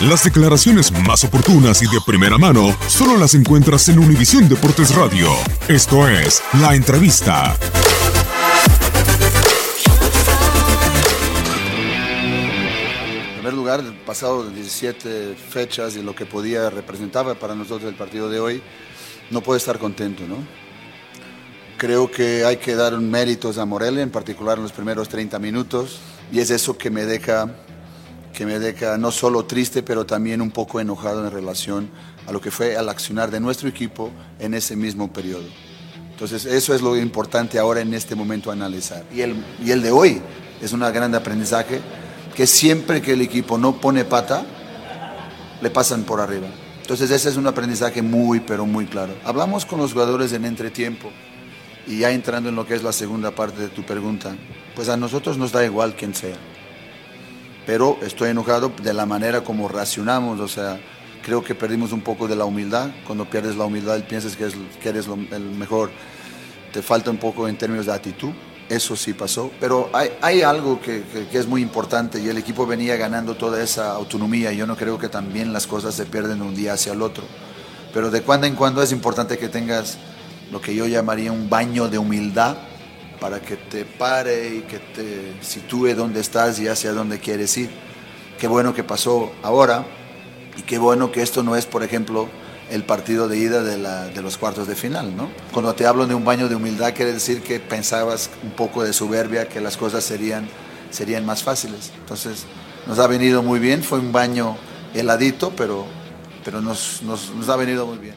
Las declaraciones más oportunas y de primera mano solo las encuentras en Univisión Deportes Radio. Esto es La Entrevista. En primer lugar, pasado 17 fechas y lo que podía representaba para nosotros el partido de hoy, no puedo estar contento, ¿no? Creo que hay que dar méritos a Morelia, en particular en los primeros 30 minutos, y es eso que me deja que me deja no solo triste, pero también un poco enojado en relación a lo que fue el accionar de nuestro equipo en ese mismo periodo. Entonces, eso es lo importante ahora en este momento analizar. Y el, y el de hoy es un gran aprendizaje, que siempre que el equipo no pone pata, le pasan por arriba. Entonces, ese es un aprendizaje muy, pero muy claro. Hablamos con los jugadores en entretiempo y ya entrando en lo que es la segunda parte de tu pregunta, pues a nosotros nos da igual quién sea pero estoy enojado de la manera como racionamos, o sea, creo que perdimos un poco de la humildad, cuando pierdes la humildad piensas que, es, que eres lo, el mejor, te falta un poco en términos de actitud, eso sí pasó, pero hay, algo que, que, que, es muy importante y el equipo venía ganando toda esa autonomía, yo no creo que también las cosas se pierden de un día hacia el otro, pero de cuando en cuando es importante que tengas lo que yo llamaría un baño de humildad, para que te pare y que te sitúe donde estás y hacia dónde quieres ir. Qué bueno que pasó ahora y qué bueno que esto no es, por ejemplo, el partido de ida de, la, de, los cuartos de final, ¿no? Cuando te hablo de un baño de humildad, quiere decir que pensabas un poco de soberbia, que las cosas serían, serían más fáciles. Entonces, nos ha venido muy bien, fue un baño heladito, pero, pero nos, nos, nos ha venido muy bien.